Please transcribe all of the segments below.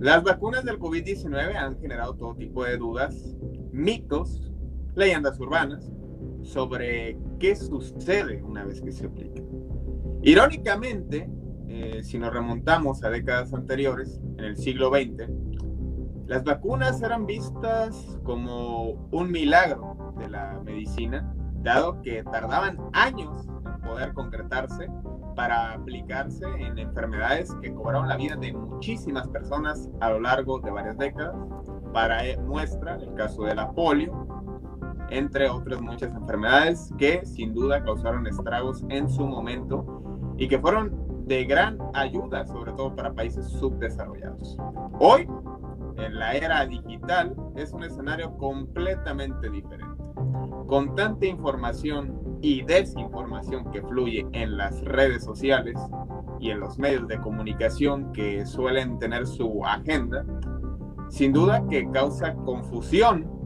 Las vacunas del COVID-19 han generado todo tipo de dudas, mitos, leyendas urbanas sobre qué sucede una vez que se aplica. Irónicamente, eh, si nos remontamos a décadas anteriores, en el siglo XX, las vacunas eran vistas como un milagro de la medicina, dado que tardaban años en poder concretarse para aplicarse en enfermedades que cobraron la vida de muchísimas personas a lo largo de varias décadas. Para muestra el caso de la polio, entre otras muchas enfermedades que sin duda causaron estragos en su momento y que fueron de gran ayuda, sobre todo para países subdesarrollados. Hoy, en la era digital, es un escenario completamente diferente. Con tanta información y desinformación que fluye en las redes sociales y en los medios de comunicación que suelen tener su agenda, sin duda que causa confusión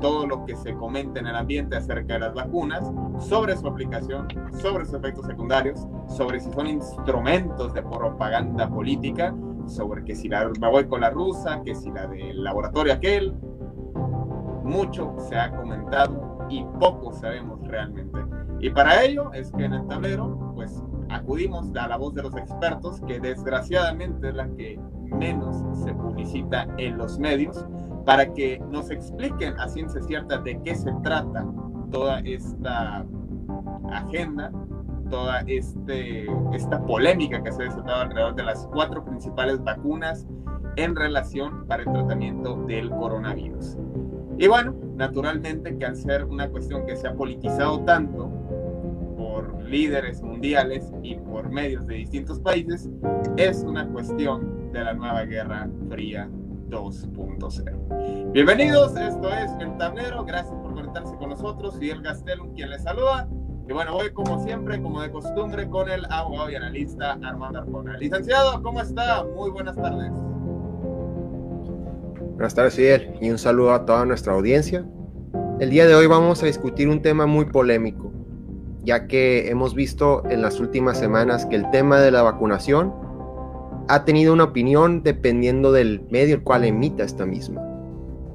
todo lo que se comenta en el ambiente acerca de las vacunas, sobre su aplicación, sobre sus efectos secundarios, sobre si son instrumentos de propaganda política, sobre que si la, voy con la rusa, que si la del laboratorio aquel. Mucho se ha comentado y poco sabemos realmente. Y para ello es que en el tablero, pues acudimos a la voz de los expertos, que desgraciadamente es la que menos se publicita en los medios, para que nos expliquen a ciencia cierta de qué se trata toda esta agenda, toda este, esta polémica que se ha desatado alrededor de las cuatro principales vacunas en relación para el tratamiento del coronavirus. Y bueno, naturalmente que al ser una cuestión que se ha politizado tanto por líderes mundiales y por medios de distintos países, es una cuestión de la nueva Guerra Fría 2.0. Bienvenidos, esto es El Tablero, gracias por conectarse con nosotros, y el Gastelum quien les saluda. Y bueno, hoy como siempre, como de costumbre, con el abogado y analista Armando Arjona. Licenciado, ¿cómo está? Muy buenas tardes. Buenas tardes, Fidel, y un saludo a toda nuestra audiencia. El día de hoy vamos a discutir un tema muy polémico, ya que hemos visto en las últimas semanas que el tema de la vacunación ha tenido una opinión dependiendo del medio el cual emita esta misma.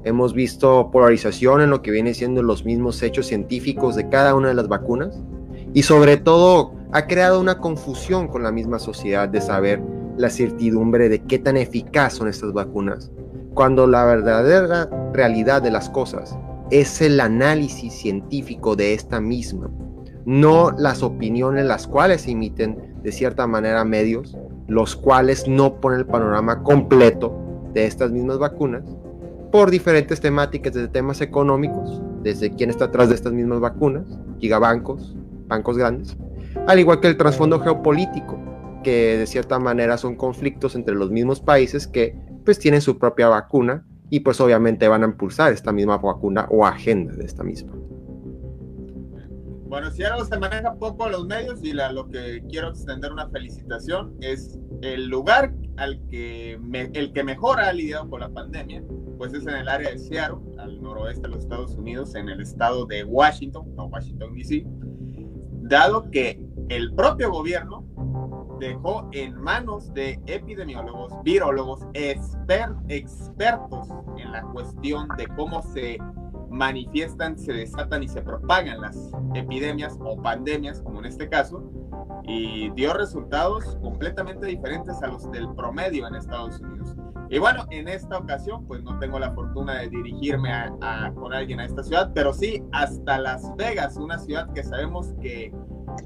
Hemos visto polarización en lo que viene siendo los mismos hechos científicos de cada una de las vacunas y sobre todo ha creado una confusión con la misma sociedad de saber la certidumbre de qué tan eficaz son estas vacunas, cuando la verdadera realidad de las cosas es el análisis científico de esta misma, no las opiniones las cuales se emiten de cierta manera medios los cuales no ponen el panorama completo de estas mismas vacunas por diferentes temáticas, desde temas económicos, desde quién está atrás de estas mismas vacunas, gigabancos, bancos grandes, al igual que el trasfondo geopolítico, que de cierta manera son conflictos entre los mismos países que pues tienen su propia vacuna y pues obviamente van a impulsar esta misma vacuna o agenda de esta misma. Bueno, si algo se maneja poco los medios y lo que quiero extender una felicitación es el lugar al que el que mejor ha lidiado con la pandemia, pues es en el área de Seattle, al noroeste de los Estados Unidos, en el estado de Washington, no Washington DC, dado que el propio gobierno dejó en manos de epidemiólogos, virólogos, expertos en la cuestión de cómo se manifiestan, se desatan y se propagan las epidemias o pandemias, como en este caso, y dio resultados completamente diferentes a los del promedio en Estados Unidos. Y bueno, en esta ocasión, pues no tengo la fortuna de dirigirme a, con alguien a esta ciudad, pero sí hasta Las Vegas, una ciudad que sabemos que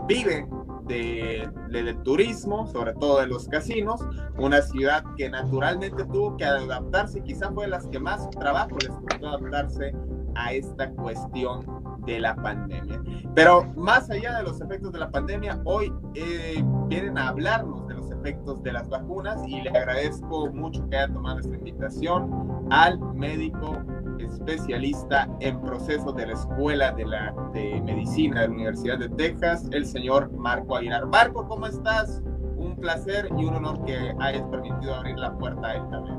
vive de, del turismo, sobre todo de los casinos, una ciudad que naturalmente tuvo que adaptarse, quizá fue de las que más trabajo les costó adaptarse a esta cuestión de la pandemia. Pero más allá de los efectos de la pandemia, hoy eh, vienen a hablarnos de los efectos de las vacunas y le agradezco mucho que haya tomado esta invitación al médico especialista en procesos de la Escuela de, la, de Medicina de la Universidad de Texas, el señor Marco Aguilar. Marco, ¿cómo estás? Un placer y un honor que hayas permitido abrir la puerta esta vez.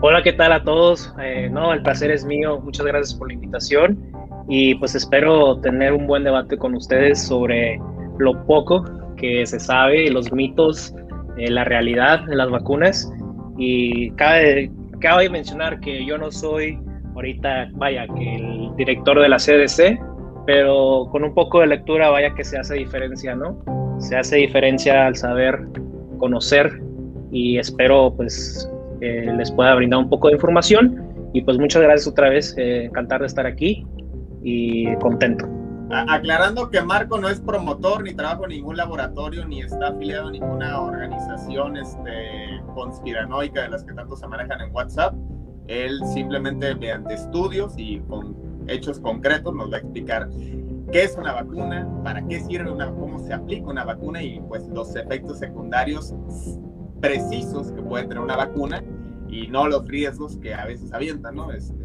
Hola, ¿qué tal a todos? Eh, no, el placer es mío. Muchas gracias por la invitación y pues espero tener un buen debate con ustedes sobre lo poco que se sabe, los mitos, eh, la realidad de las vacunas y cabe, cabe mencionar que yo no soy ahorita, vaya, que el director de la CDC, pero con un poco de lectura, vaya que se hace diferencia, ¿no? Se hace diferencia al saber conocer y espero pues les pueda brindar un poco de información y pues muchas gracias otra vez, eh, encantar de estar aquí y contento. Aclarando que Marco no es promotor ni trabaja en ningún laboratorio ni está afiliado a ninguna organización este, conspiranoica de las que tanto se manejan en WhatsApp. Él simplemente mediante estudios y con hechos concretos nos va a explicar qué es una vacuna, para qué sirve una, cómo se aplica una vacuna y pues los efectos secundarios precisos que puede tener una vacuna y no los riesgos que a veces avientan, ¿no? Este,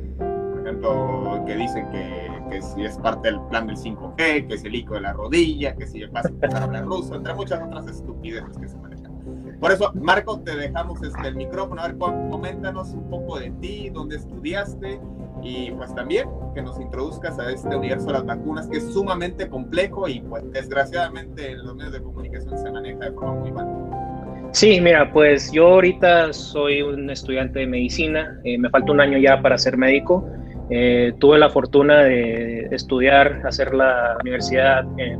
ejemplo, que dicen que, que, si es parte del plan del 5G, que es el ico de la rodilla, que si vas a empezar a hablar ruso, entre muchas otras estupideces que se manejan. Por eso, Marco, te dejamos este, el micrófono. A ver, coméntanos un poco de ti, dónde estudiaste y pues también que nos introduzcas a este universo de las vacunas que es sumamente complejo y pues desgraciadamente en los medios de comunicación se maneja de forma muy mal. Sí, mira, pues yo ahorita soy un estudiante de medicina, eh, me falta un año ya para ser médico. Eh, tuve la fortuna de estudiar, hacer la universidad en,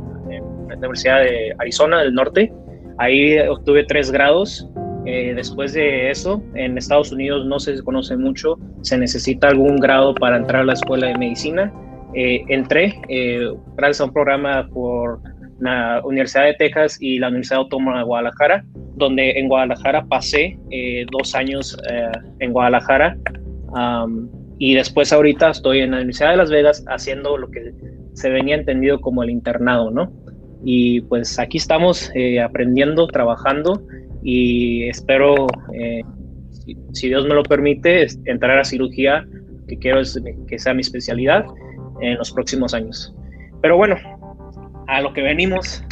la Universidad de Arizona del Norte. Ahí obtuve tres grados. Eh, después de eso, en Estados Unidos no se conoce mucho, se necesita algún grado para entrar a la escuela de medicina. entré gracias a un programa por la Universidad de Texas y la Universidad Autónoma de Guadalajara, donde en Guadalajara pasé eh, dos años eh, en Guadalajara y después ahorita estoy en la Universidad de Las Vegas haciendo lo que se venía entendido como el internado, ¿no? Y pues aquí estamos eh, aprendiendo, trabajando y espero, si, si, Dios me lo permite, entrar a cirugía, que quiero que sea mi especialidad en los próximos años. Pero bueno, a lo que venimos,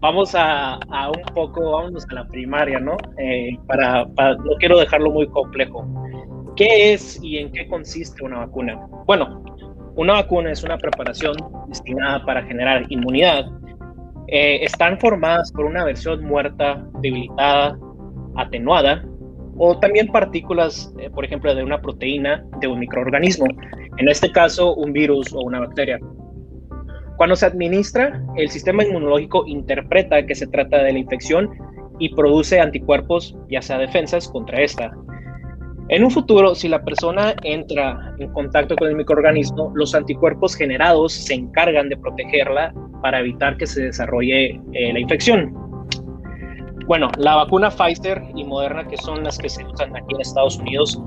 vamos a, un poco, vamos a la primaria, ¿no? Eh, para, no quiero dejarlo muy complejo. ¿Qué es y en qué consiste una vacuna? Bueno, una vacuna es una preparación destinada para generar inmunidad. Eh, están formadas por una versión muerta, debilitada, atenuada, o también partículas, eh, por ejemplo, de una proteína de un microorganismo, en este caso un virus o una bacteria. Cuando se administra, el sistema inmunológico interpreta que se trata de la infección y produce anticuerpos, ya sea defensas, contra esta. En un futuro, si la persona entra en contacto con el microorganismo, los anticuerpos generados se encargan de protegerla para evitar que se desarrolle eh, la infección. Bueno, la vacuna Pfizer y Moderna, que son las que se usan aquí en Estados Unidos,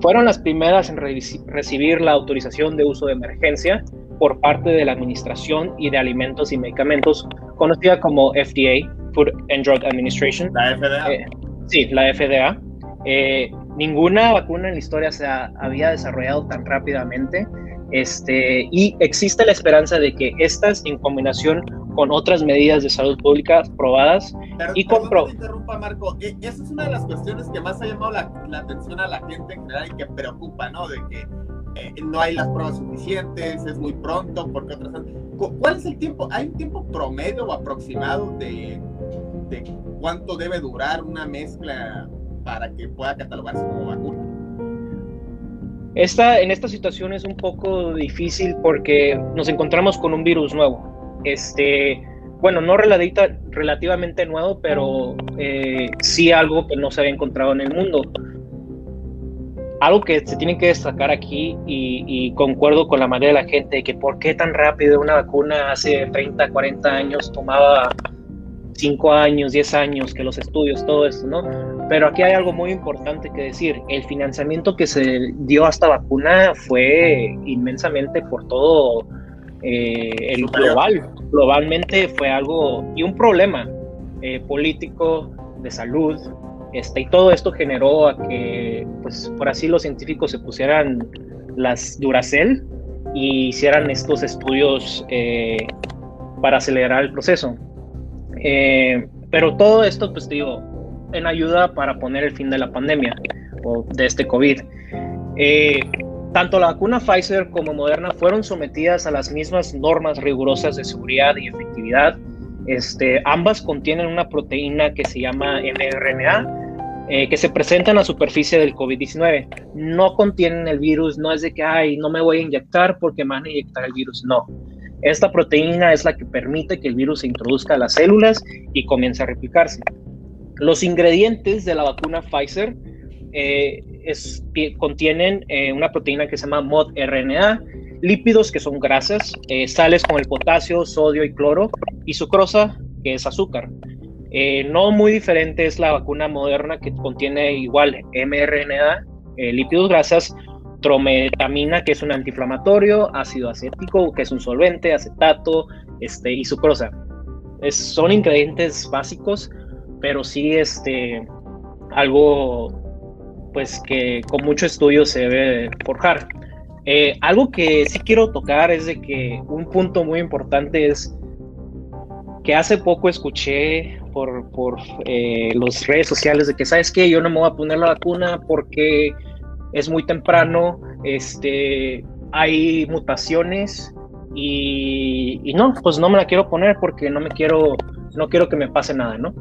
fueron las primeras en recibir la autorización de uso de emergencia por parte de la Administración y de Alimentos y Medicamentos, conocida como FDA, Food and Drug Administration. La FDA. Eh, sí, la FDA. Eh, ninguna vacuna en la historia se había desarrollado tan rápidamente este, y existe la esperanza de que estas, en combinación con otras medidas de salud pública probadas y compro... interrumpa, Marco. E, esa es una de las cuestiones que más ha llamado la, la, atención a la gente en general y que preocupa, ¿no? De que eh, no hay las pruebas suficientes, es muy pronto, porque otras... ¿Cuál es el tiempo? ¿Hay un tiempo promedio o aproximado de, de cuánto debe durar una mezcla para que pueda catalogarse como vacuna. Esta, en esta situación es un poco difícil porque nos encontramos con un virus nuevo. Este, bueno, no relativamente nuevo, pero eh, sí algo que no se había encontrado en el mundo. Algo que se tiene que destacar aquí y, concuerdo con la mayoría de la gente que por qué tan rápido una vacuna hace 30, 40 años tomaba 5 años, 10 años que los estudios, todo esto, ¿no? Pero aquí hay algo muy importante que decir. El financiamiento que se dio a esta vacuna fue inmensamente por todo eh, el global. Globalmente fue algo y un problema eh, político, de salud, este, y todo esto generó a que, pues, por así los científicos se pusieran las Duracell y hicieran estos estudios eh, para acelerar el proceso. Eh, pero todo esto, pues digo, en ayuda para poner el fin de la pandemia o de este COVID. Eh, tanto la vacuna Pfizer como Moderna fueron sometidas a las mismas normas rigurosas de seguridad y efectividad este, ambas contienen una proteína que se llama mRNA, eh, que se presenta en la superficie del COVID-19. No contienen el virus, no es de que, ay, no me voy a inyectar porque me van a inyectar el virus, no. Esta proteína es la que permite que el virus se introduzca a las células y comience a replicarse. Los ingredientes de la vacuna Pfizer eh, contienen eh, una proteína que se llama MOD-RNA, lípidos que son grasas, eh, sales con el potasio, sodio y cloro, y sucrosa, que es azúcar. No muy diferente es la vacuna moderna que contiene igual mRNA, lípidos grasas, trometamina, que es un antiinflamatorio, ácido acético, que es un solvente, acetato, este, y sucrosa. son ingredientes básicos, pero sí este, algo pues que con mucho estudio se debe forjar. Eh, algo que sí quiero tocar es de que un punto muy importante es que hace poco escuché por, por eh, las redes sociales de que, ¿sabes qué? Yo no me voy a poner la vacuna porque es muy temprano, este, hay mutaciones y, y, no, pues no me la quiero poner porque no me quiero, no quiero que me pase nada, ¿no?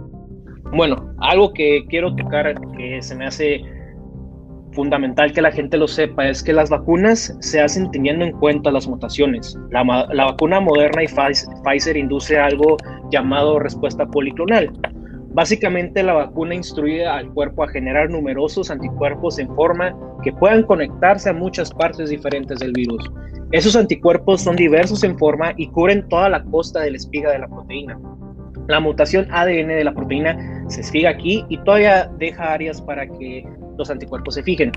Bueno, algo que quiero tocar que se me hace fundamental que la gente lo sepa es que las vacunas se hacen teniendo en cuenta las mutaciones. La, vacuna moderna y Pfizer, induce algo llamado respuesta policlonal. Básicamente la vacuna instruye al cuerpo a generar numerosos anticuerpos en forma que puedan conectarse a muchas partes diferentes del virus. Esos anticuerpos son diversos en forma y cubren toda la costa de la espiga de la proteína. La mutación ADN de la proteína se espiga aquí y todavía deja áreas para que los anticuerpos se fijen.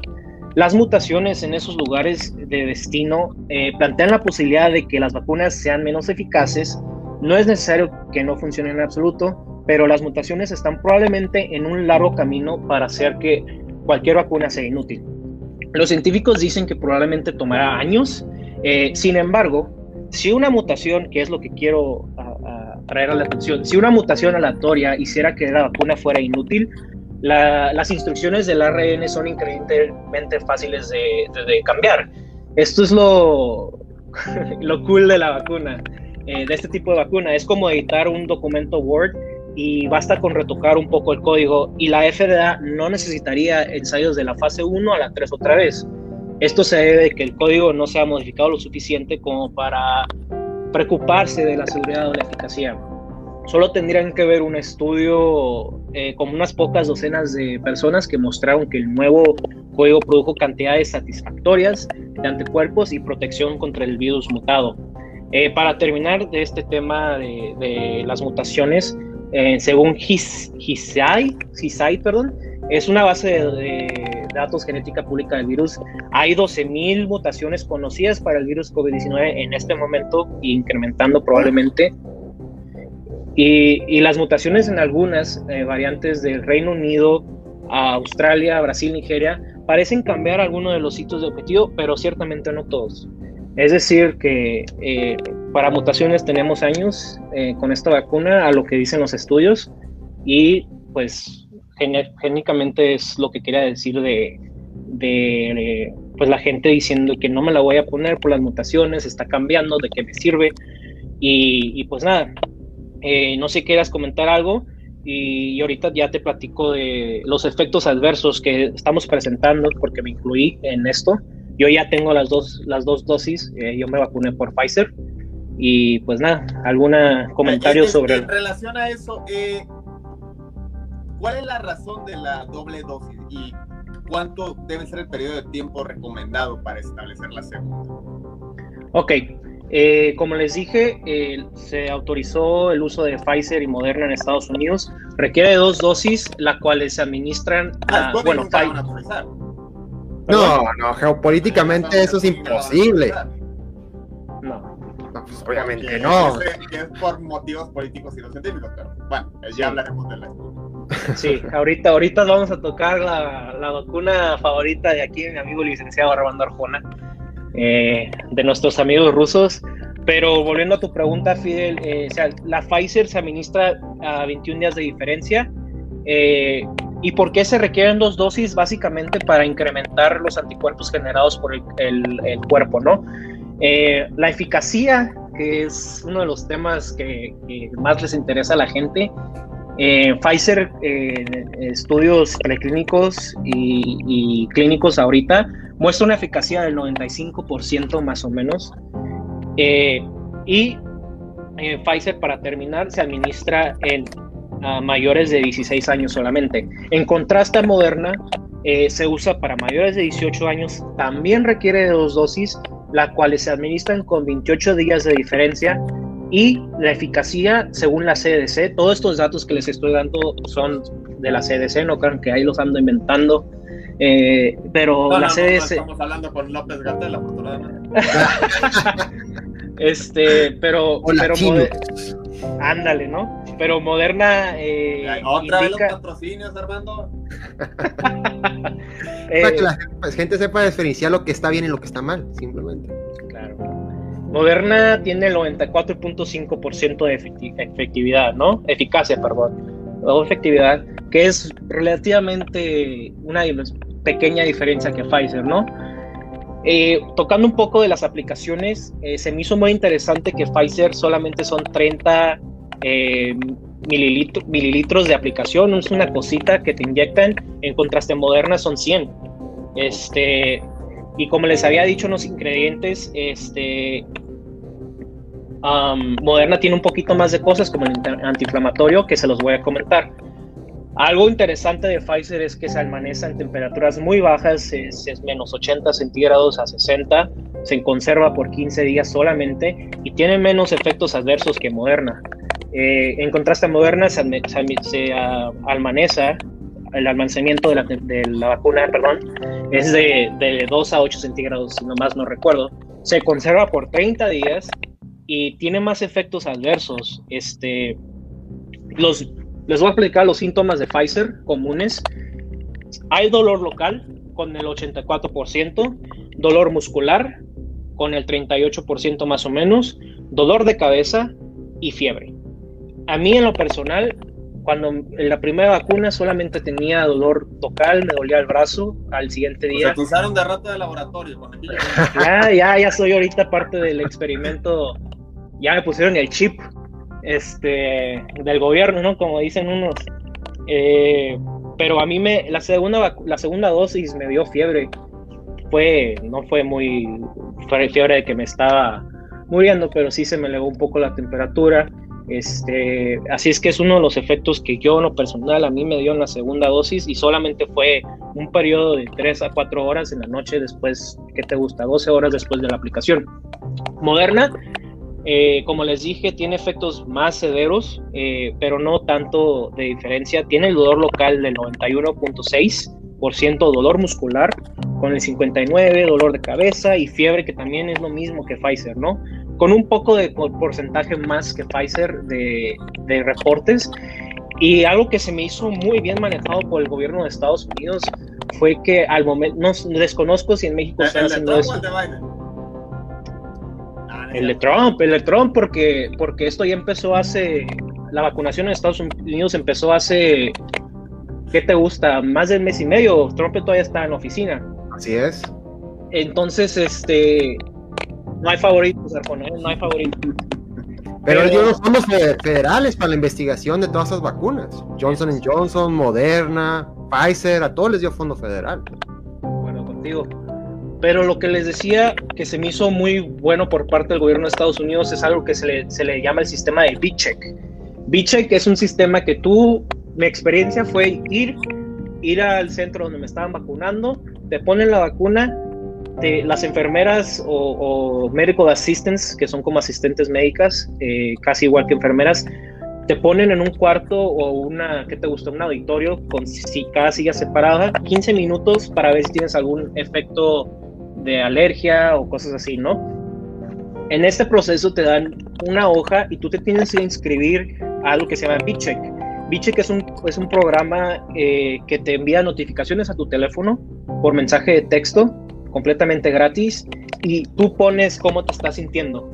Las mutaciones en esos lugares de destino eh, plantean la posibilidad de que las vacunas sean menos eficaces. No es necesario que no funcionen en absoluto, pero las mutaciones están probablemente en un largo camino para hacer que cualquier vacuna sea inútil. Los científicos dicen que probablemente tomará años. Eh, sin embargo, si una mutación, que es lo que quiero la atención, si una mutación aleatoria hiciera que la vacuna fuera inútil, las instrucciones del ARN son increíblemente fáciles de, cambiar. Esto es lo, lo cool de la vacuna, eh, de este tipo de vacuna. Es como editar un documento Word y basta con retocar un poco el código y la FDA no necesitaría ensayos de la fase 1 a la 3 otra vez. Esto se debe de que el código no sea modificado lo suficiente como para preocuparse de la seguridad o la eficacia. Solo tendrían que ver un estudio eh, con unas pocas docenas de personas que mostraron que el nuevo código produjo cantidades satisfactorias de anticuerpos y protección contra el virus mutado. Eh, para terminar de este tema de, las mutaciones, eh, según HISAI, perdón, es una base de, de, datos genética pública del virus. Hay 12.000 mutaciones conocidas para el virus COVID-19 en este momento, incrementando probablemente y, las mutaciones en algunas eh, variantes del Reino Unido, Australia, Brasil, Nigeria, parecen cambiar algunos de los sitios de objetivo, pero ciertamente no todos. Es decir, que eh, para mutaciones tenemos años eh, con esta vacuna, a lo que dicen los estudios, y pues génicamente es lo que quería decir de, de, pues la gente diciendo que no me la voy a poner por las mutaciones, está cambiando, de qué me sirve, y, y pues nada, eh, no sé, quieras comentar algo. y, ahorita ya te platico de los efectos adversos que estamos presentando porque me incluí en esto. Yo ya tengo las dos, las dos dosis, eh, yo me vacuné por Pfizer y pues nada, algún comentario sobre... En relación a eso, eh, ¿cuál es la razón de la doble dosis y cuánto debe ser el periodo de tiempo recomendado para establecer la segunda? Ok, eh, como les dije, se autorizó el uso de Pfizer y Moderna en Estados Unidos. Requiere dos dosis, las cuales se administran. Ah, bueno, No, no, geopolíticamente eso es imposible. No. No, pues obviamente no. Es, por motivos políticos y no científicos, pero bueno, ya hablaremos de la Sí, ahorita, ahorita vamos a tocar la, la vacuna favorita de aquí, mi amigo licenciado Armando Arjona eh, de nuestros amigos rusos. Pero volviendo a tu pregunta, Fidel, eh, o sea, la Pfizer se administra a 21 días de diferencia. Eh, ¿Y por qué se requieren dos dosis? Básicamente para incrementar los anticuerpos generados por el, el, cuerpo, ¿no? la eficacia, que es uno de los temas que, más les interesa a la gente, Pfizer, estudios preclínicos y, y, clínicos ahorita, muestra una eficacia del 95% más o menos. Eh, y eh, Pfizer, para terminar, se administra en mayores de 16 años solamente. En contraste a Moderna, eh, se usa para mayores de 18 años, también requiere de dos dosis, las cuales se administran con 28 días de diferencia y la eficacia según la CDC, todos estos datos que les estoy dando son de la CDC, no crean que ahí los ando inventando, eh, pero la CDC. estamos hablando con López Gatel, afortunadamente. este, pero. pero Ándale, ¿no? Pero Moderna. Eh, ¿Otra vez los patrocinios, Armando? eh, Para que la gente sepa diferenciar lo que está bien y lo que está mal, simplemente. Claro. Moderna tiene el 94.5% de efectividad, ¿no? Eficacia, perdón. O efectividad, que es relativamente una pequeña diferencia que Pfizer, ¿no? Eh, tocando un poco de las aplicaciones, eh, se me hizo muy interesante que Pfizer solamente son 30 eh, mililitros de aplicación, es una cosita que te inyectan, en contraste Moderna son 100. Este, y como les había dicho los ingredientes, este, Moderna tiene un poquito más de cosas como el antiinflamatorio que se los voy a comentar. Algo interesante de Pfizer es que se almacenza en temperaturas muy bajas, es, menos 80 centígrados a 60, se conserva por 15 días solamente y tiene menos efectos adversos que Moderna. Eh, en contraste a Moderna se, se, almaneza, el almacenamiento de la, vacuna, perdón, es de, de 2 a 8 centígrados, si no más no recuerdo. Se conserva por 30 días y tiene más efectos adversos. Este, los les voy a explicar los síntomas de Pfizer comunes. Hay dolor local con el 84%, dolor muscular con el 38% más o menos, dolor de cabeza y fiebre. A mí en lo personal, cuando en la primera vacuna solamente tenía dolor local, me dolía el brazo al siguiente día. Se acusaron de rata de laboratorio. Ya, ya, ya soy ahorita parte del experimento. Ya me pusieron el chip este, del gobierno, ¿no? Como dicen unos. Eh, pero a mí me, la segunda, la segunda dosis me dio fiebre. Fue, no fue muy, fue fiebre de que me estaba muriendo, pero sí se me elevó un poco la temperatura. Este, así es que es uno de los efectos que yo, en lo personal, a mí me dio en la segunda dosis y solamente fue un periodo de 3 a 4 horas en la noche después, ¿qué te gusta? 12 horas después de la aplicación. Moderna eh, como les dije, tiene efectos más severos, eh, pero no tanto de diferencia. Tiene el dolor local del 91.6%, dolor muscular con el 59%, dolor de cabeza y fiebre, que también es lo mismo que Pfizer, ¿no? Con un poco de porcentaje más que Pfizer de, reportes. Y algo que se me hizo muy bien manejado por el gobierno de Estados Unidos fue que al momento, no desconozco si en México están haciendo eso. El de Trump, el de Trump, porque, porque esto ya empezó hace. La vacunación en Estados Unidos empezó hace. ¿Qué te gusta? Más de un mes y medio. Trump todavía está en la oficina. Así es. Entonces, este. No hay favoritos, no hay favoritos. Pero él dio los fondos federales para la investigación de todas esas vacunas. Johnson Johnson, Moderna, Pfizer, a todos les dio fondo federal. Bueno, contigo. Pero lo que les decía que se me hizo muy bueno por parte del gobierno de Estados Unidos es algo que se le, se le llama el sistema de B-Check. B-Check es un sistema que tú, mi experiencia fue ir, ir al centro donde me estaban vacunando, te ponen la vacuna, te, las enfermeras o, o, medical assistants, que son como asistentes médicas, eh, casi igual que enfermeras, te ponen en un cuarto o una, ¿qué te gusta? Un auditorio con si, cada silla separada, 15 minutos para ver si tienes algún efecto de alergia o cosas así, ¿no? En este proceso te dan una hoja y tú te tienes que inscribir a algo que se llama BCheck. BCheck es un, es un programa eh, que te envía notificaciones a tu teléfono por mensaje de texto, completamente gratis, y tú pones cómo te estás sintiendo.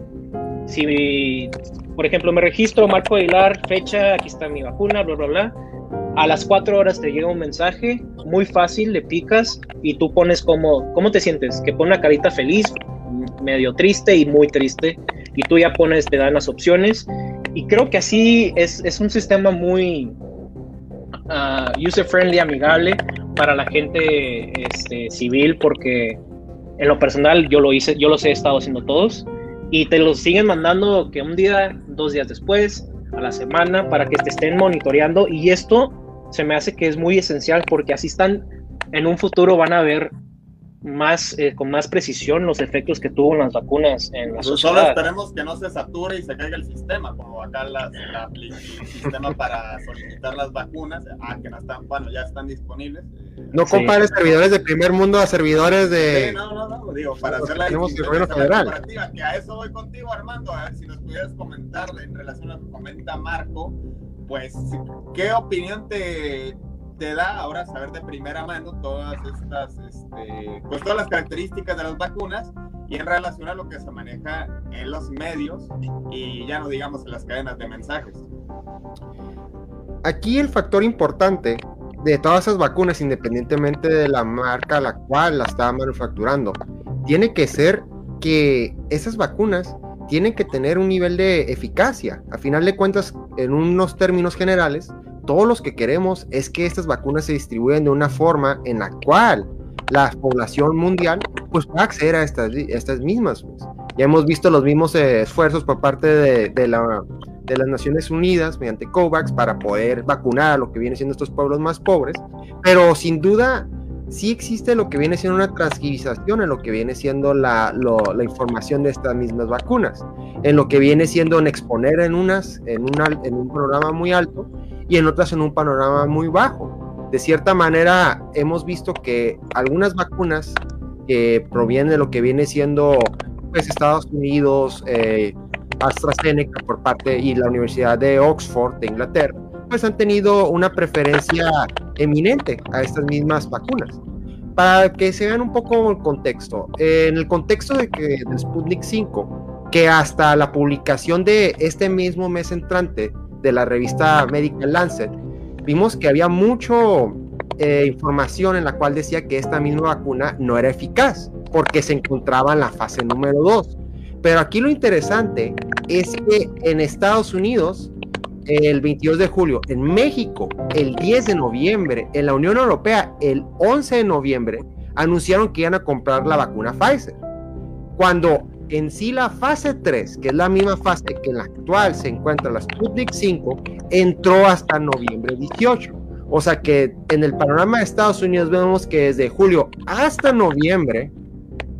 Si, por ejemplo, me registro, Marco Aguilar, fecha, aquí está mi vacuna, bla, bla, bla a las cuatro horas te llega un mensaje, muy fácil, le picas y tú pones como, ¿cómo te sientes? Que pone una carita feliz, medio triste y muy triste, y tú ya pones, te dan las opciones, y creo que así es, es un sistema muy uh, user-friendly, amigable para la gente este, civil, porque en lo personal yo lo hice, yo los he estado haciendo todos, y te los siguen mandando que un día, dos días después, a la semana, para que te estén monitoreando, y esto se me hace que es muy esencial porque así están, en un futuro van a ver más eh, con más precisión los efectos que tuvo las vacunas en la pues Solo esperemos que no se sature y se caiga el sistema, como acá la, el sistema para solicitar las vacunas, ah, que no están, bueno, ya están disponibles. No compares servidores de primer mundo a servidores de... Sí, no, no, no, digo, para hacer la federal. que a eso voy contigo, Armando, a ver si nos pudieras comentar en relación a lo que comenta Marco, pues, ¿qué opinión te, te da ahora saber de primera mano todas estas, este, pues todas las características de las vacunas y en relación a lo que se maneja en los medios y ya no digamos en las cadenas de mensajes? Aquí el factor importante de todas esas vacunas, independientemente de la marca a la cual la está manufacturando, tiene que ser que esas vacunas tienen que tener un nivel de eficacia. A final de cuentas, en unos términos generales, todos los que queremos es que estas vacunas se distribuyan de una forma en la cual la población mundial pues pueda acceder a estas, estas mismas. Pues. Ya hemos visto los mismos eh, esfuerzos por parte de, de, la, de las Naciones Unidas mediante COVAX para poder vacunar a lo que viene siendo estos pueblos más pobres, pero sin duda sí existe lo que viene siendo una transgivización en lo que viene siendo la, la, información de estas mismas vacunas, en lo que viene siendo en exponer en unas en, una, en un programa muy alto y en otras en un panorama muy bajo. De cierta manera hemos visto que algunas vacunas que provienen de lo que viene siendo pues, Estados Unidos, eh, AstraZeneca por parte y la Universidad de Oxford de Inglaterra, pues han tenido una preferencia eminente a estas mismas vacunas. Para que se vean un poco el contexto, en el contexto de que del Sputnik 5, que hasta la publicación de este mismo mes entrante de la revista Medical Lancet, vimos que había mucho eh, información en la cual decía que esta misma vacuna no era eficaz porque se encontraba en la fase número 2. Pero aquí lo interesante es que en Estados Unidos el 22 de julio, en México el 10 de noviembre, en la Unión Europea el 11 de noviembre, anunciaron que iban a comprar la vacuna Pfizer. Cuando en sí la fase 3, que es la misma fase que en la actual se encuentra la Sputnik 5, entró hasta noviembre 18. O sea que en el panorama de Estados Unidos vemos que desde julio hasta noviembre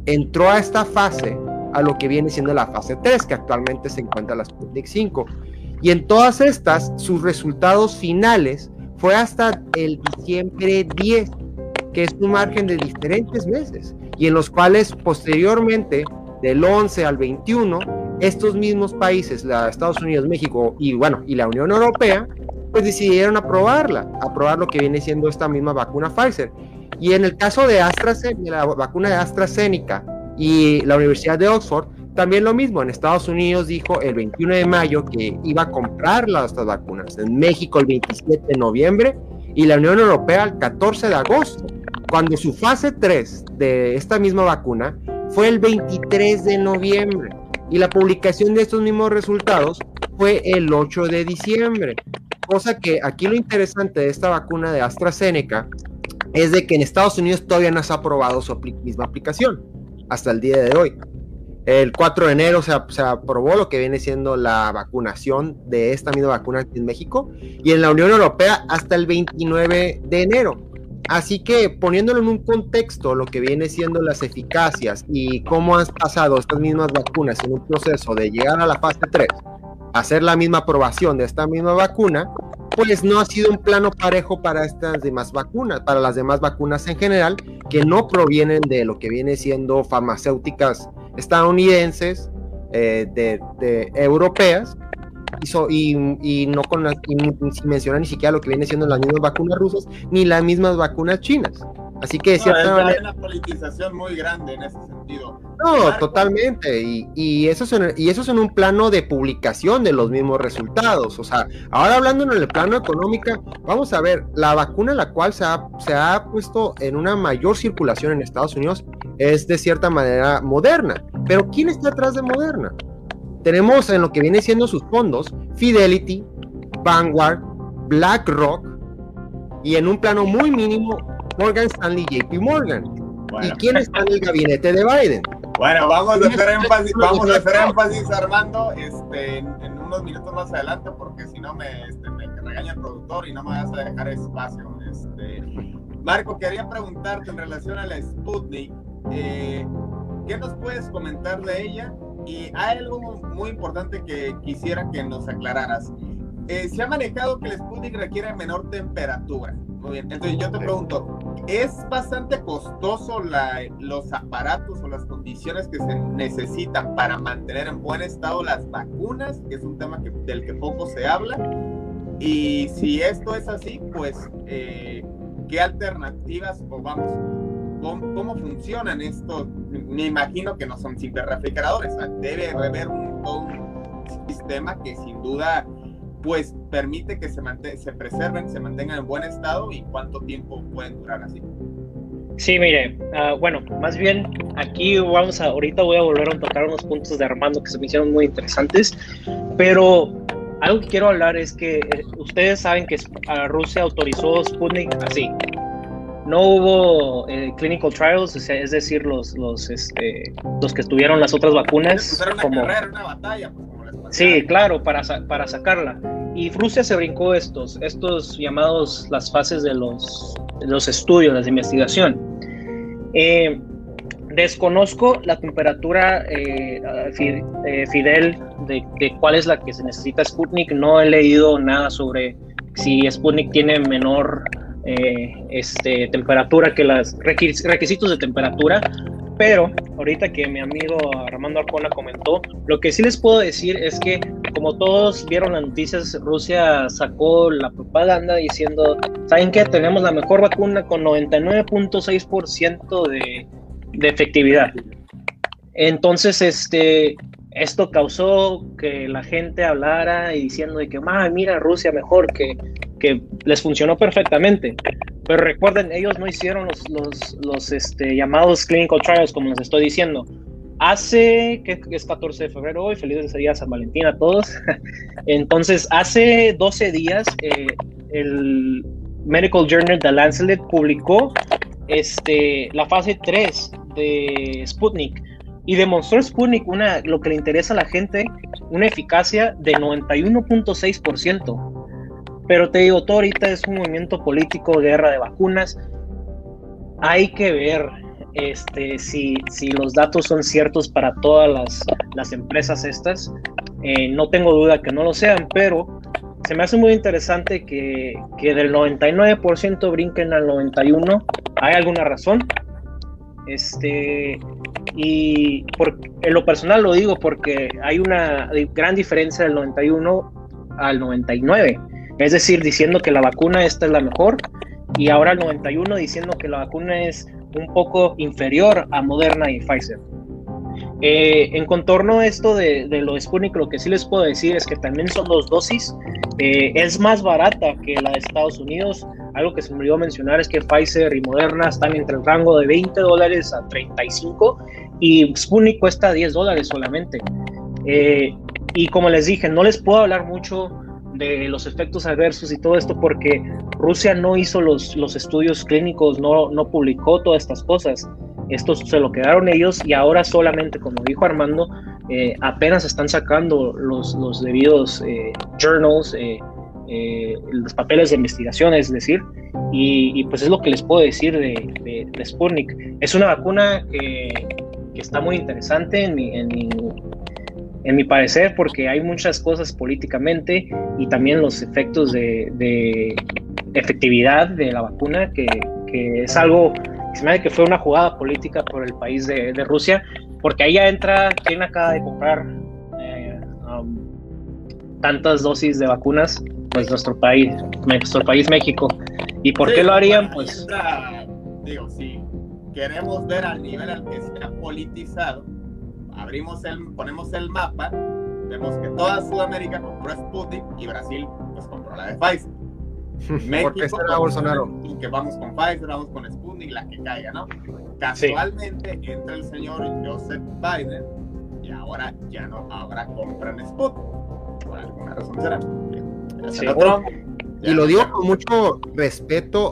entró a esta fase a lo que viene siendo la fase 3, que actualmente se encuentra la Sputnik 5. Y en todas estas, sus resultados finales fue hasta el diciembre 10, que es un margen de diferentes meses, y en los cuales posteriormente, del 11 al 21, estos mismos países, la Estados Unidos, México y bueno, y la Unión Europea, pues decidieron aprobarla, aprobar lo que viene siendo esta misma vacuna Pfizer. Y en el caso de AstraZeneca, la vacuna de AstraZeneca y la Universidad de Oxford, también lo mismo, en Estados Unidos dijo el 21 de mayo que iba a comprar las, vacunas, en México el 27 de noviembre y la Unión Europea el 14 de agosto, cuando su fase 3 de esta misma vacuna fue el 23 de noviembre. Y la publicación de estos mismos resultados fue el 8 de diciembre. Cosa que aquí lo interesante de esta vacuna de AstraZeneca es de que en Estados Unidos todavía no se ha aprobado su misma aplicación hasta el día de hoy. El 4 de enero se, aprobó lo que viene siendo la vacunación de esta misma vacuna en México y en la Unión Europea hasta el 29 de enero. Así que poniéndolo en un contexto, lo que viene siendo las eficacias y cómo han pasado estas mismas vacunas en un proceso de llegar a la fase 3, hacer la misma aprobación de esta misma vacuna, pues no ha sido un plano parejo para estas demás vacunas, para las demás vacunas en general, que no provienen de lo que viene siendo farmacéuticas estadounidenses, eh, de, europeas, y, y, no con las, sin mencionar ni siquiera lo que viene siendo las mismas vacunas rusas, ni las mismas vacunas chinas. Así que de cierta Hay una politización muy grande en ese sentido. No, totalmente. Y, y, eso es en, y eso es en un plano de publicación de los mismos resultados. O sea, ahora hablando en el plano económico, vamos a ver, la vacuna la cual se ha, se ha puesto en una mayor circulación en Estados Unidos es de cierta manera moderna. Pero ¿quién está atrás de Moderna? Tenemos en lo que viene siendo sus fondos Fidelity, Vanguard, BlackRock y en un plano muy mínimo Morgan Stanley JP Morgan. ¿Y quién está en el gabinete de Biden? Bueno, vamos a hacer énfasis, vamos a hacer énfasis Armando, este, en, unos minutos más adelante, porque si no me, este, me regaña el productor y no me vas a dejar espacio. Este. Marco, quería preguntarte en relación a la Sputnik, eh, ¿qué nos puedes comentar de ella? Y hay algo muy importante que quisiera que nos aclararas. Eh, se ha manejado que el Sputnik requiere menor temperatura. Muy bien, entonces yo te pregunto, ¿es bastante costoso la, los aparatos o las condiciones que se necesitan para mantener en buen estado las vacunas? Que es un tema que, del que poco se habla. Y si esto es así, pues, eh, ¿qué alternativas o vamos, cómo, funcionan estos. Me imagino que no son simples refrigeradores, debe haber un, sistema que sin duda pues permite que se, se preserven, se mantengan en buen estado y cuánto tiempo pueden durar así. Sí, mire, ah, bueno, más bien aquí vamos a, ahorita voy a volver a tocar unos puntos de Armando que se me hicieron muy interesantes, pero algo que quiero hablar es que eh, ustedes saben que Rusia autorizó Sputnik así, no hubo eh, clinical trials, es decir, los, los, este, los que estuvieron las otras vacunas. como... una batalla, pues, sí, claro, para, para sacarla. Y Rusia se brincó estos, estos llamados las fases de los, los estudios, las de investigación. Eh, desconozco la temperatura eh, Fidel de, de, cuál es la que se necesita Sputnik. No he leído nada sobre si Sputnik tiene menor eh, este, temperatura, que las requisitos de temperatura, pero ahorita que mi amigo Armando Arcona comentó, lo que sí les puedo decir es que como todos vieron las noticias, Rusia sacó la propaganda diciendo, ¿saben qué? Tenemos la mejor vacuna con 99.6% de, de efectividad. Entonces, este, esto causó que la gente hablara y diciendo de que, mira, Rusia mejor, que, que les funcionó perfectamente. Pero recuerden, ellos no hicieron los, los, este, llamados clinical trials, como les estoy diciendo. Hace, que es 14 de febrero hoy, feliz día San Valentín a todos. Entonces, hace 12 días, eh, el Medical Journal de Lancet publicó este, la fase 3 de Sputnik y demostró Sputnik una, lo que le interesa a la gente, una eficacia de 91.6%. Pero te digo, todo ahorita es un movimiento político, guerra de vacunas. Hay que ver este, si, si los datos son ciertos para todas las, las empresas estas. Eh, no tengo duda que no lo sean, pero se me hace muy interesante que, que del 99% brinquen al 91%. ¿Hay alguna razón? Este, y por, en lo personal lo digo porque hay una gran diferencia del 91 al 99. Es decir, diciendo que la vacuna esta es la mejor y ahora el 91 diciendo que la vacuna es un poco inferior a Moderna y Pfizer. Eh, en contorno a esto de, de, lo Sputnik, lo que sí les puedo decir es que también son dos dosis. Eh, es más barata que la de Estados Unidos. Algo que se me olvidó mencionar es que Pfizer y Moderna están entre el rango de 20 dólares a 35 y Sputnik cuesta 10 dólares solamente. Eh, y como les dije, no les puedo hablar mucho de los efectos adversos y todo esto porque Rusia no hizo los, los estudios clínicos, no, no publicó todas estas cosas. Esto se lo quedaron ellos y ahora solamente, como dijo Armando, eh, apenas están sacando los, los debidos eh, journals, eh, los papeles de investigación, es decir, y, pues es lo que les puedo decir de, de, Sputnik. Es una vacuna que, está muy interesante en en mi, en mi parecer, porque hay muchas cosas políticamente y también los efectos de, de efectividad de la vacuna, que, que es algo se me hace que fue una jugada política por el país de, de Rusia, porque ahí ya entra quien acaba de comprar eh, um, tantas dosis de vacunas, pues nuestro país, nuestro país México. ¿Y por qué lo harían? Pues digo, si queremos ver al nivel al que se ha politizado, abrimos el, ponemos el mapa, vemos que toda Sudamérica compró Sputnik y Brasil pues compró la de Pfizer. México, ¿Por será Bolsonaro? Que vamos con Pfizer, vamos con Sputnik, la que caiga, ¿no? Casualmente entra el señor Joseph Biden y ahora ya no, ahora compran Sputnik. Por alguna razón será. Sí. y lo digo con mucho respeto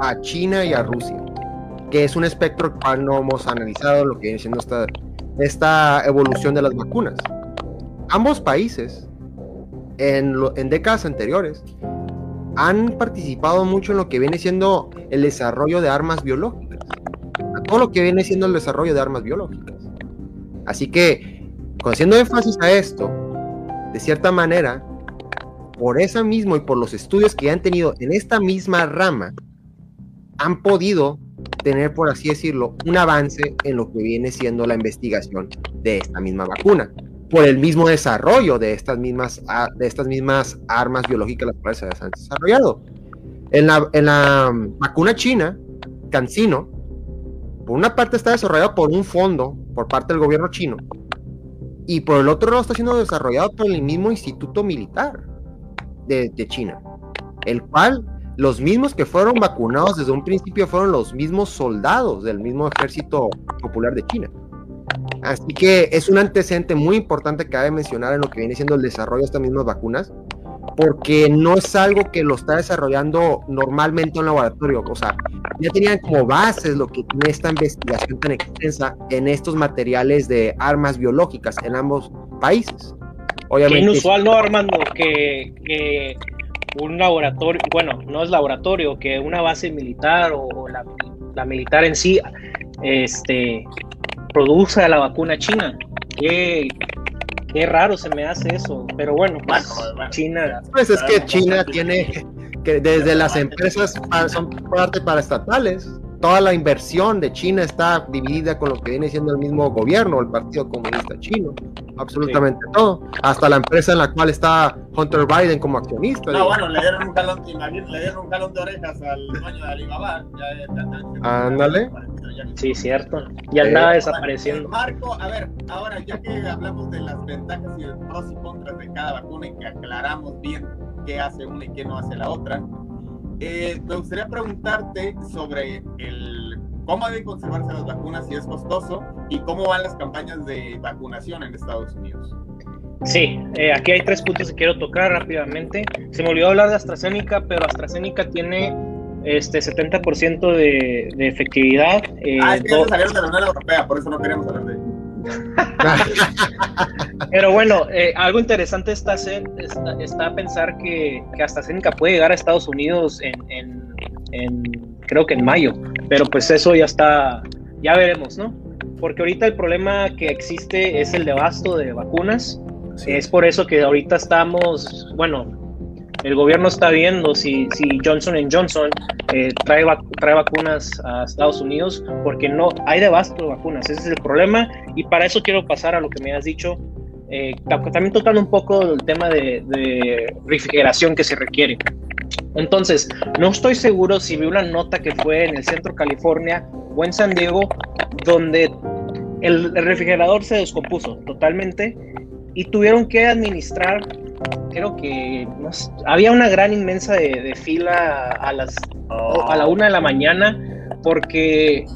a China y a Rusia, que es un espectro que no hemos analizado lo que viene siendo esta, esta evolución de las vacunas. Ambos países, en, décadas anteriores, han participado mucho en lo que viene siendo el desarrollo de armas biológicas, todo lo que viene siendo el desarrollo de armas biológicas. Así que, haciendo énfasis a esto, de cierta manera, por eso mismo y por los estudios que han tenido en esta misma rama, han podido tener, por así decirlo, un avance en lo que viene siendo la investigación de esta misma vacuna por el mismo desarrollo de estas mismas, de estas mismas armas biológicas las cuales se han desarrollado. En la, en la vacuna china, CanSino, por una parte está desarrollado por un fondo por parte del gobierno chino y por el otro lado está siendo desarrollado por el mismo instituto militar de, de China, el cual los mismos que fueron vacunados desde un principio fueron los mismos soldados del mismo ejército popular de China. Así que es un antecedente muy importante que cabe mencionar en lo que viene siendo el desarrollo de estas mismas vacunas, porque no es algo que lo está desarrollando normalmente un laboratorio. O sea, ya tenían como bases lo que tiene esta investigación tan extensa en estos materiales de armas biológicas en ambos países. Obviamente, Qué inusual, ¿no, Armando? Que, que, un laboratorio, bueno, no es laboratorio, que una base militar o la, la militar en sí, este, produce la vacuna china. Qué, qué raro se me hace eso, pero bueno, pues, China. Pues es que China tiene que desde las empresas son parte para estatales toda la inversión de China está dividida con lo que viene siendo el mismo gobierno, el Partido Comunista Chino, absolutamente todo, hasta la empresa en la cual está Hunter Biden como accionista. No, bueno, le dieron un jalón, le dieron un jalón de orejas al dueño de Alibaba. Ándale. Sí, cierto. Y andaba desapareciendo. Marco, a ver, ahora ya que hablamos de las ventajas y los pros y contras de cada vacuna y que aclaramos bien qué hace una y qué no hace la otra, eh, me gustaría preguntarte sobre el cómo deben conservarse las vacunas, si es costoso, y cómo van las campañas de vacunación en Estados Unidos. Sí, eh, aquí hay tres puntos que quiero tocar rápidamente. Se me olvidó hablar de AstraZeneca, pero AstraZeneca tiene este 70% de, de, efectividad. Eh, ah, es que de la Unión Europea, por eso no queremos hablar de Pero bueno, eh, algo interesante está, hacer, está, pensar que, que AstraZeneca puede llegar a Estados Unidos en, creo que en mayo, pero pues eso ya está, ya veremos, ¿no? Porque ahorita el problema que existe es el debasto de vacunas. Es por eso que ahorita estamos, bueno, el gobierno está viendo si, si Johnson Johnson eh, trae, vacunas a Estados Unidos, porque no hay debasto de vacunas, ese es el problema, y para eso quiero pasar a lo que me has dicho, eh, también tocando un poco el tema de, de, refrigeración que se requiere. Entonces, no estoy seguro si vi una nota que fue en el centro California o en San Diego, donde el refrigerador se descompuso totalmente y tuvieron que administrar creo que había una gran inmensa de, fila a las a la una de la mañana porque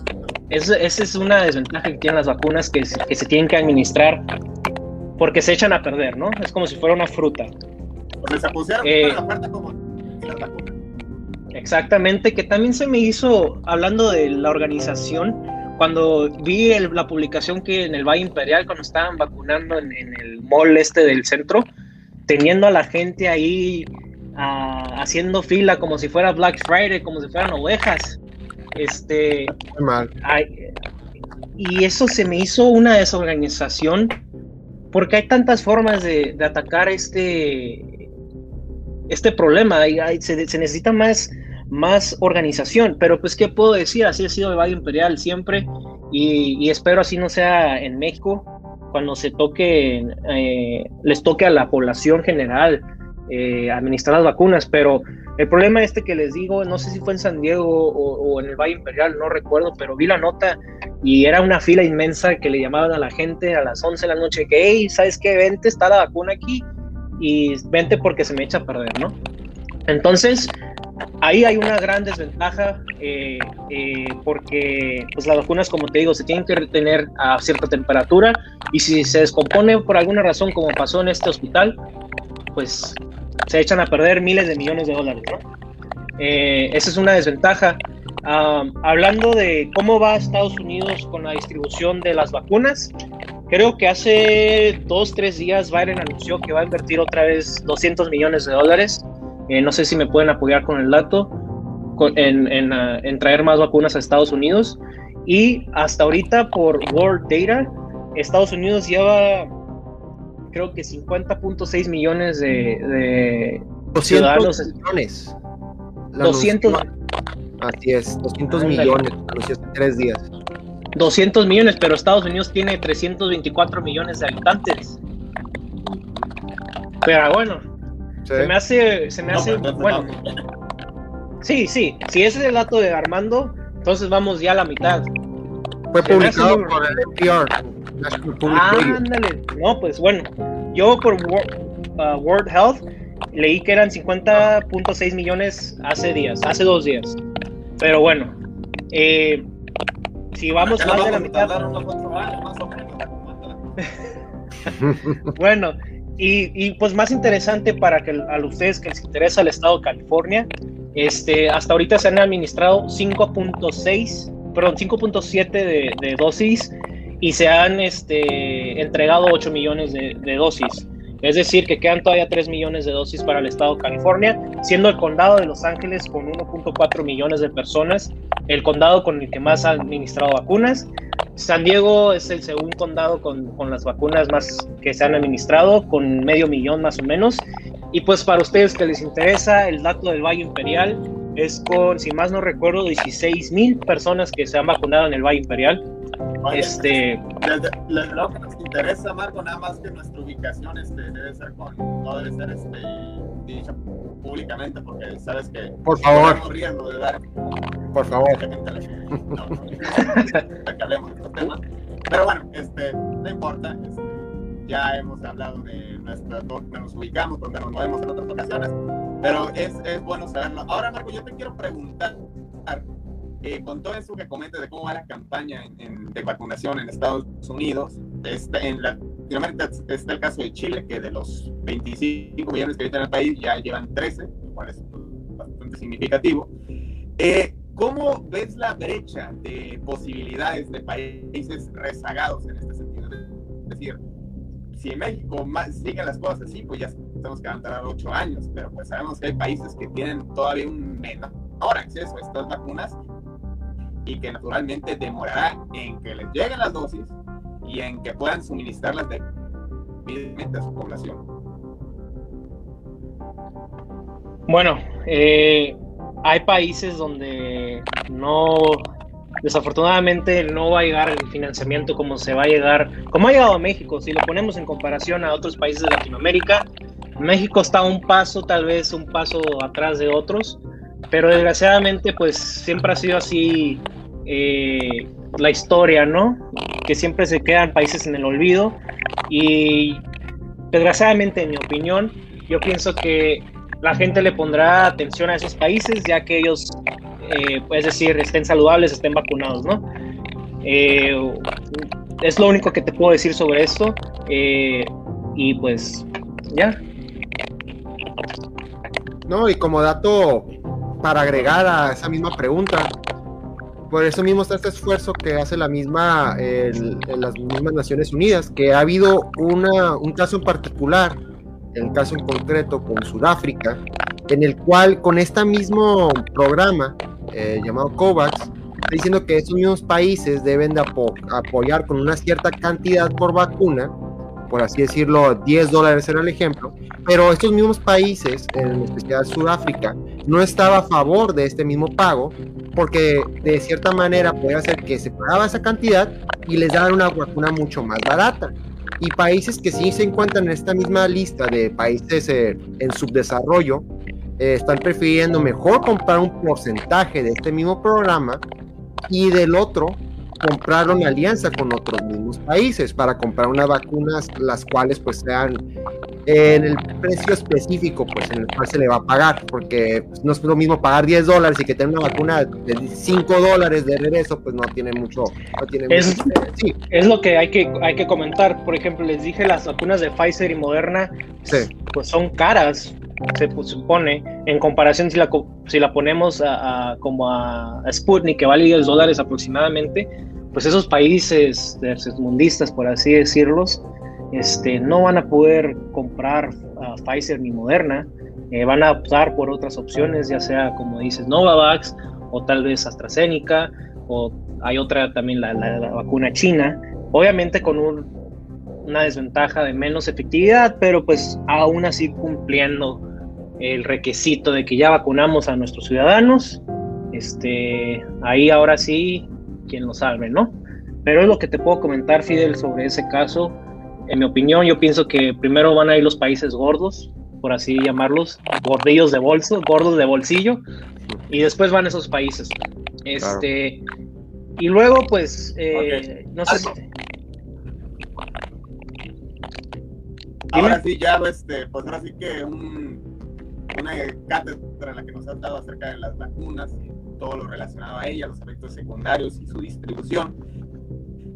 esa es una desventaja que tienen las vacunas que, que se tienen que administrar porque se echan a perder, ¿no? Es como si fuera una fruta. Eh, la como. Exactamente, que también se me hizo, hablando de la organización, cuando vi la publicación que en el Valle Imperial, cuando estaban vacunando en, el mall este del centro, teniendo a la gente ahí haciendo fila como si fuera Black Friday, como si fueran ovejas. Este, y eso se me hizo una desorganización porque hay tantas formas de, atacar este, este problema. se, necesita más, más organización, pero pues qué puedo decir, así ha sido el Valle Imperial siempre y, espero así no sea en México cuando se toque, eh, les toque a la población general eh, administrar las vacunas, pero el problema este que les digo, no sé si fue en San Diego o, en el Valle Imperial, no recuerdo, pero vi la nota y era una fila inmensa que le llamaban a la gente a las 11 de la noche que, hey, ¿sabes qué? Vente, está la vacuna aquí y vente porque se me echa a perder, ¿no? Entonces, ahí hay una gran desventaja eh, eh, porque pues las vacunas, como te digo, se tienen que retener a cierta temperatura y si se descompone por alguna razón, como pasó en este hospital, pues se echan a perder miles de millones de dólares. Eh, esa es una desventaja. hablando de cómo va Estados Unidos con la distribución de las vacunas, creo que hace dos, tres días Biden anunció que va a invertir otra vez 200 millones de dólares. Eh, no sé si me pueden apoyar con el dato, en, ah, en traer más vacunas a Estados Unidos. Y hasta ahorita, por World Data, Estados Unidos lleva creo que 50.6 millones de, de 200 ciudadanos. millones. 200. Así es, 200 millones, anunció hace tres días. 200 millones, pero Estados Unidos tiene 324 millones de habitantes. Pero bueno, se me hace, se me hace, bueno. Sí, sí, si ese es el dato de Armando, entonces vamos ya a la mitad. Fue publicado por el NPR. Ah, ándale. No, pues bueno, yo por uh, World, Health leí que eran 50.6 millones hace días, hace dos días. Pero bueno, eh, si vamos más de la mitad. bueno, y, y, pues más interesante para que a ustedes que les interesa el estado de California, este, hasta ahorita se han administrado 5.6, perdón, 5.7 de, de dosis y se han este, entregado 8 millones de, dosis. Es decir, que quedan todavía 3 millones de dosis para el estado de California, siendo el condado de Los Ángeles con 1.4 millones de personas, el condado con el que más ha administrado vacunas. San Diego es el segundo condado con, con las vacunas más que se han administrado, con medio millón más o menos. Y pues para ustedes que les interesa, el dato del Valle Imperial es con, si más no recuerdo, 16 mil personas que se han vacunado en el Valle Imperial este... que nos interesa, Marco, nada más que nuestra ubicación este, debe ser con, no debe ser este, dicha públicamente, porque sabes que... Por favor. Por favor. Pero bueno, este, no importa. Este, ya hemos hablado de nuestra, donde nos ubicamos, donde nos movemos en otras ocasiones. Pero es, es bueno saberlo. Ahora, Marco, yo te quiero preguntar eh, con todo eso que comentes de cómo va la campaña de vacunación en Estados Unidos, está, en Latinoamérica está el caso de Chile, que de los 25 millones que habitan en el país ya llevan 13, lo cual es bastante significativo. Eh, ¿Cómo ves la brecha de posibilidades de países rezagados en este sentido? Es decir, si en México más, siguen las cosas así, pues ya tenemos que avanzar 8 años, pero pues sabemos que hay países que tienen todavía un menor acceso a estas vacunas y que naturalmente demorará en que les lleguen las dosis y en que puedan suministrarlas debidamente a su población. Bueno, eh, hay países donde no, desafortunadamente no va a llegar el financiamiento como se va a llegar, como ha llegado a México. Si lo ponemos en comparación a otros países de Latinoamérica, México está un paso, tal vez un paso atrás de otros, pero desgraciadamente pues siempre ha sido así eh, la historia, ¿no? Que siempre se quedan países en el olvido y desgraciadamente en mi opinión yo pienso que la gente le pondrá atención a esos países ya que ellos, eh, es decir, estén saludables, estén vacunados, ¿no? Eh, es lo único que te puedo decir sobre esto. y pues ya. No, y como dato para agregar a esa misma pregunta, por eso mismo está este esfuerzo que hace la misma, las mismas Naciones Unidas, que ha habido una, un caso en particular, el caso en concreto con Sudáfrica, en el cual con este mismo programa eh, llamado COVAX, está diciendo que esos mismos países deben de apoyar con una cierta cantidad por vacuna, por así decirlo, 10 dólares era el ejemplo, pero estos mismos países, en especial Sudáfrica, no estaba a favor de este mismo pago porque de cierta manera puede hacer que se pagaba esa cantidad y les daban una vacuna mucho más barata. Y países que sí se encuentran en esta misma lista de países eh, en subdesarrollo, eh, están prefiriendo mejor comprar un porcentaje de este mismo programa y del otro comprar una alianza con otros mismos países para comprar unas vacunas las cuales pues sean en el precio específico pues en el cual se le va a pagar porque pues, no es lo mismo pagar 10 dólares y que tener una vacuna de 5 dólares de regreso pues no tiene mucho, no tiene es, sí. es lo que hay que hay que comentar. Por ejemplo les dije las vacunas de Pfizer y Moderna pues son caras se supone, en comparación si la, si la ponemos a, como a, Sputnik, que vale 10 dólares aproximadamente, pues esos países tercermundistas, por así decirlos, este, no van a poder comprar Pfizer ni Moderna, eh, van a optar por otras opciones, ya sea como dices Novavax o tal vez AstraZeneca o hay otra también la, la vacuna china, obviamente con un, una desventaja de menos efectividad, pero pues aún así cumpliendo el requisito de que ya vacunamos a nuestros ciudadanos, este, ahí ahora sí, quien lo salve, ¿no? Pero es lo que te puedo comentar, Fidel, sobre ese caso. En mi opinión, yo pienso que primero van a ir los países gordos, por así llamarlos, gordillos de bolso, gordos de bolsillo, y después van esos países. Este, y luego, pues, eh, no sé. Ahora sí, ya, este, pues ahora sí que un, una cátedra en la que nos has dado acerca de las vacunas y todo lo relacionado a ellas, los efectos secundarios y su distribución.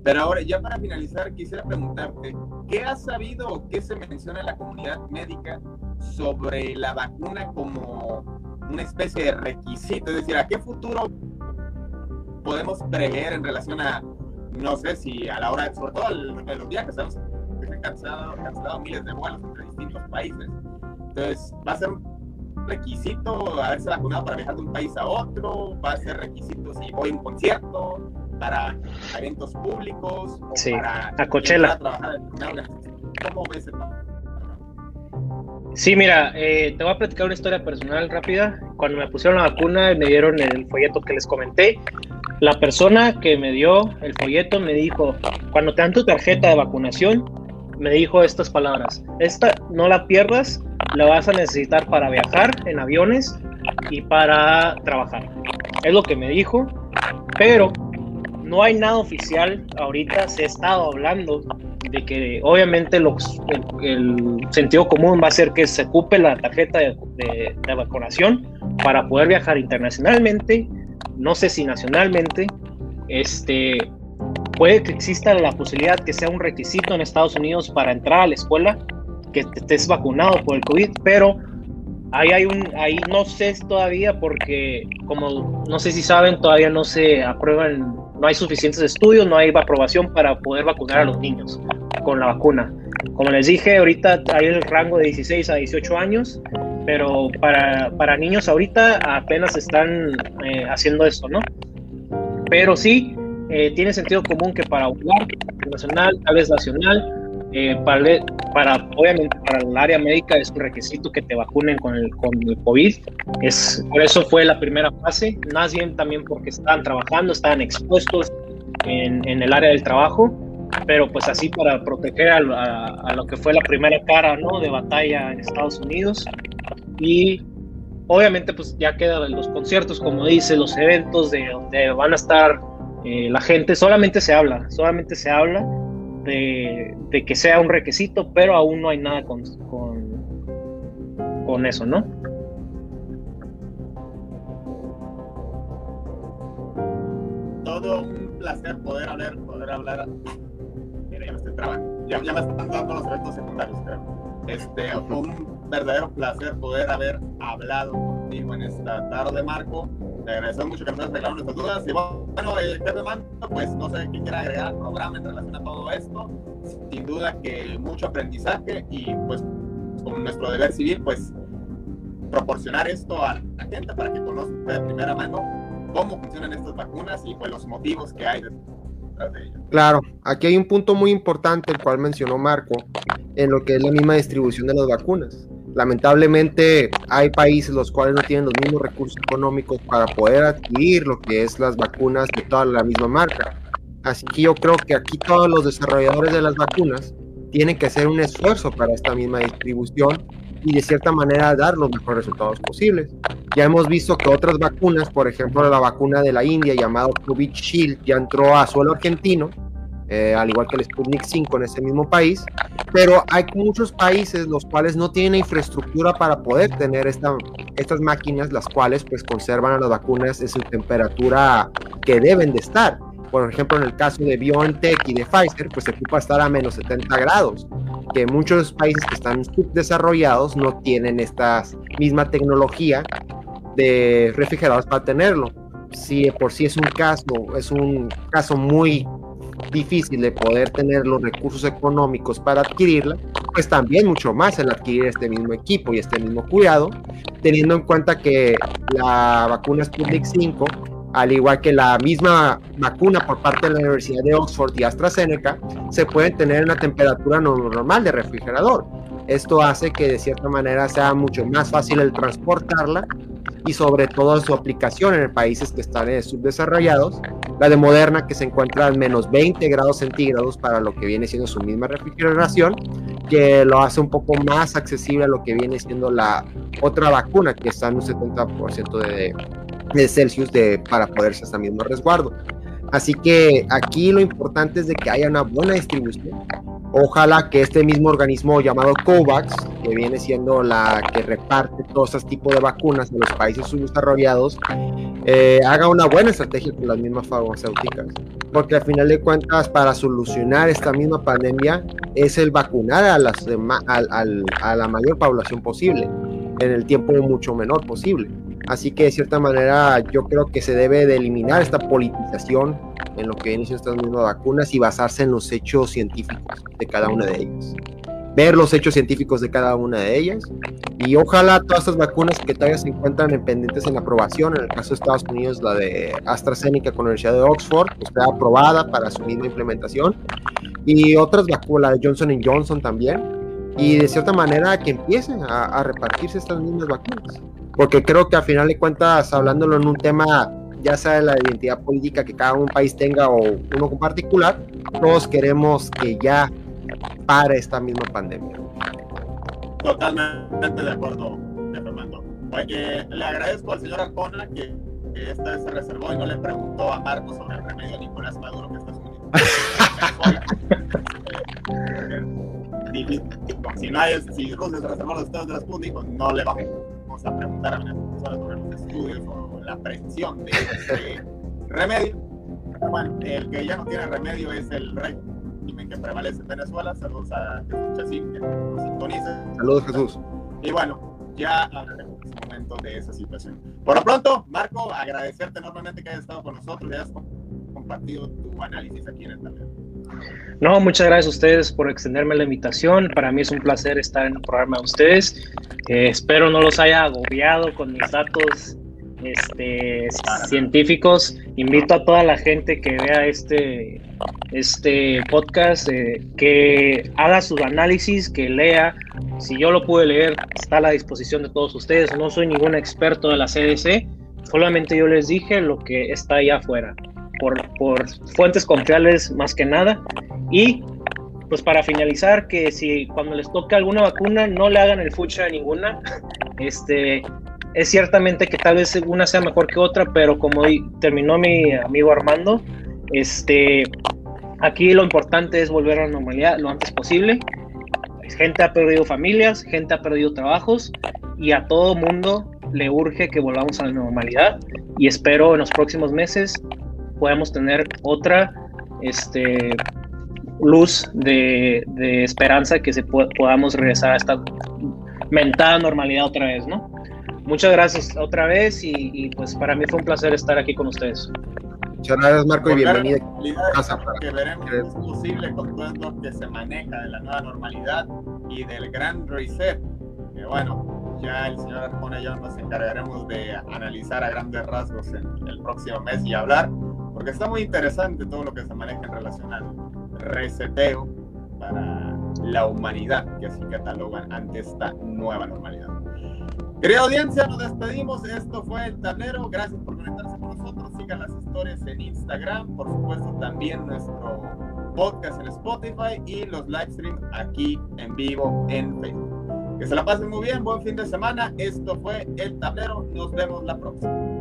Pero ahora, ya para finalizar, quisiera preguntarte, ¿qué has sabido o qué se menciona en la comunidad médica sobre la vacuna como una especie de requisito? Es decir, ¿a qué futuro podemos prever en relación a, no sé si a la hora, sobre todo en los viajes, se han cancelado miles de vuelos entre distintos países? Entonces, ¿va a ser requisito haberse vacunado para viajar de un país a otro? ¿Va a ser requisito si voy a un concierto? ¿Para eventos públicos? O sí, para a Coachella. ¿Cómo ves el Sí, mira, eh, te voy a platicar una historia personal rápida. Cuando me pusieron la vacuna, me dieron el folleto que les comenté. La persona que me dio el folleto me dijo, cuando te dan tu tarjeta de vacunación, me dijo estas palabras, esta no la pierdas, la vas a necesitar para viajar en aviones y para trabajar. Es lo que me dijo, pero no hay nada oficial ahorita, se ha estado hablando de que obviamente los, el, sentido común va a ser que se ocupe la tarjeta de, de vacunación para poder viajar internacionalmente, no sé si nacionalmente, este, puede que exista la posibilidad que sea un requisito en Estados Unidos para entrar a la escuela que estés vacunado por el COVID, pero ahí hay un, ahí no sé todavía porque como no sé si saben, todavía no se aprueban, no hay suficientes estudios, no hay aprobación para poder vacunar a los niños con la vacuna. Como les dije, ahorita hay el rango de 16 a 18 años, pero para, para niños ahorita apenas están eh, haciendo esto, ¿no? Pero sí, eh, tiene sentido común que para un internacional, tal vez nacional, eh, para, para, obviamente para el área médica es un requisito que te vacunen con el, con el COVID. Es, por eso fue la primera fase, más bien también porque estaban trabajando, estaban expuestos en, en el área del trabajo, pero pues así para proteger a, a, lo que fue la primera cara ¿no? de batalla en Estados Unidos. Y obviamente pues ya quedan los conciertos, como dice, los eventos de donde van a estar eh, la gente solamente se habla, solamente se habla de, que sea un requisito, pero aún no hay nada con, con, eso, ¿no? Todo un placer poder hablar, poder hablar. Mira, me estoy trabando. Ya, ya me están dando los efectos secundarios, creo. Este, un verdadero placer poder haber hablado contigo en esta tarde, Marco. Te agradecemos mucho que nos regalado nuestras dudas. Y bueno, el jefe Mando, pues no sé qué quiera agregar al programa en relación a todo esto. Sin duda que mucho aprendizaje y pues con nuestro deber civil, pues proporcionar esto a la gente para que conozca de primera mano cómo funcionan estas vacunas y pues los motivos que hay detrás de ellas. Claro, aquí hay un punto muy importante, el cual mencionó Marco, en lo que es la misma distribución de las vacunas. Lamentablemente hay países los cuales no tienen los mismos recursos económicos para poder adquirir lo que es las vacunas de toda la misma marca. Así que yo creo que aquí todos los desarrolladores de las vacunas tienen que hacer un esfuerzo para esta misma distribución y de cierta manera dar los mejores resultados posibles. Ya hemos visto que otras vacunas, por ejemplo la vacuna de la India llamada COVID Shield, ya entró a suelo argentino eh, al igual que el Sputnik 5 en ese mismo país, pero hay muchos países los cuales no tienen infraestructura para poder tener esta, estas máquinas, las cuales pues conservan a las vacunas en su temperatura que deben de estar. Por ejemplo, en el caso de BioNTech y de Pfizer, pues se ocupa estar a menos 70 grados, que muchos países que están subdesarrollados no tienen esta misma tecnología de refrigerados para tenerlo. Si por sí es un caso, es un caso muy difícil de poder tener los recursos económicos para adquirirla, pues también mucho más el adquirir este mismo equipo y este mismo cuidado, teniendo en cuenta que la vacuna Sputnik 5, al igual que la misma vacuna por parte de la Universidad de Oxford y AstraZeneca, se puede tener en una temperatura normal de refrigerador. Esto hace que de cierta manera sea mucho más fácil el transportarla y sobre todo su aplicación en países que están subdesarrollados. La de Moderna que se encuentra a menos 20 grados centígrados para lo que viene siendo su misma refrigeración, que lo hace un poco más accesible a lo que viene siendo la otra vacuna que está en un 70% de, de Celsius de, para poderse hasta mismo resguardo. Así que aquí lo importante es de que haya una buena distribución. Ojalá que este mismo organismo llamado COVAX, que viene siendo la que reparte todos estos tipos de vacunas en los países subdesarrollados, eh, haga una buena estrategia con las mismas farmacéuticas. Porque al final de cuentas, para solucionar esta misma pandemia, es el vacunar a, las a la mayor población posible, en el tiempo mucho menor posible. Así que de cierta manera yo creo que se debe de eliminar esta politización en lo que vienen estas mismas vacunas y basarse en los hechos científicos de cada una de ellas. Ver los hechos científicos de cada una de ellas. Y ojalá todas estas vacunas que todavía se encuentran pendientes en aprobación, en el caso de Estados Unidos la de AstraZeneca con la Universidad de Oxford, esté aprobada para su misma implementación. Y otras vacunas, la de Johnson Johnson también, y de cierta manera que empiecen a repartirse estas mismas vacunas porque creo que al final de cuentas, hablándolo en un tema, ya sea de la identidad política que cada un país tenga o uno en particular, todos queremos que ya pare esta misma pandemia. Totalmente de acuerdo, Fernando. Oye, le agradezco al señor Arcona que, esta vez se reservó y no le preguntó a Marcos sobre el remedio de Nicolás Maduro que está subiendo. si no hay, si Rusia se reservó los estados de la Sputnik, pues no le vamos a preguntar a Venezuela sobre los estudios o la presión de este remedio. bueno, el que ya no tiene remedio es el régimen que prevalece en Venezuela. Saludos a Jesús que nos sintoniza. Saludos, Jesús. Y bueno, ya hablaremos en un momento de esa situación. Por lo pronto, Marco, agradecerte enormemente que hayas estado con nosotros y hayas compartido tu análisis aquí en el taller. No, muchas gracias a ustedes por extenderme la invitación. Para mí es un placer estar en el programa de ustedes. Eh, espero no los haya agobiado con mis datos este, científicos. Invito a toda la gente que vea este, este podcast, eh, que haga sus análisis, que lea. Si yo lo pude leer, está a la disposición de todos ustedes. No soy ningún experto de la CDC, solamente yo les dije lo que está allá afuera por, por fuentes confiables más que nada. Y pues para finalizar, que si cuando les toque alguna vacuna no le hagan el fucha a ninguna, este, es ciertamente que tal vez una sea mejor que otra, pero como terminó mi amigo Armando, este, aquí lo importante es volver a la normalidad lo antes posible. Gente ha perdido familias, gente ha perdido trabajos y a todo mundo le urge que volvamos a la normalidad y espero en los próximos meses podemos tener otra, este, luz de, esperanza que se podamos regresar a esta mentada normalidad otra vez, ¿no? Muchas gracias otra vez y, pues para mí fue un placer estar aquí con ustedes. Muchas gracias Marco y bienvenido. Que veremos es posible con todo esto que se maneja de la nueva normalidad y del gran reset. Que bueno, ya el señor Arjona y yo nos encargaremos de analizar a grandes rasgos en el próximo mes y hablar, porque está muy interesante todo lo que se maneja en relación al reseteo para la humanidad, que así catalogan ante esta nueva normalidad. Querida audiencia, nos despedimos. Esto fue el tablero. Gracias por conectarse con nosotros. Sigan las historias en Instagram. Por supuesto, también nuestro podcast en Spotify y los live streams aquí en vivo en Facebook. Que se la pasen muy bien. Buen fin de semana. Esto fue el tablero. Nos vemos la próxima.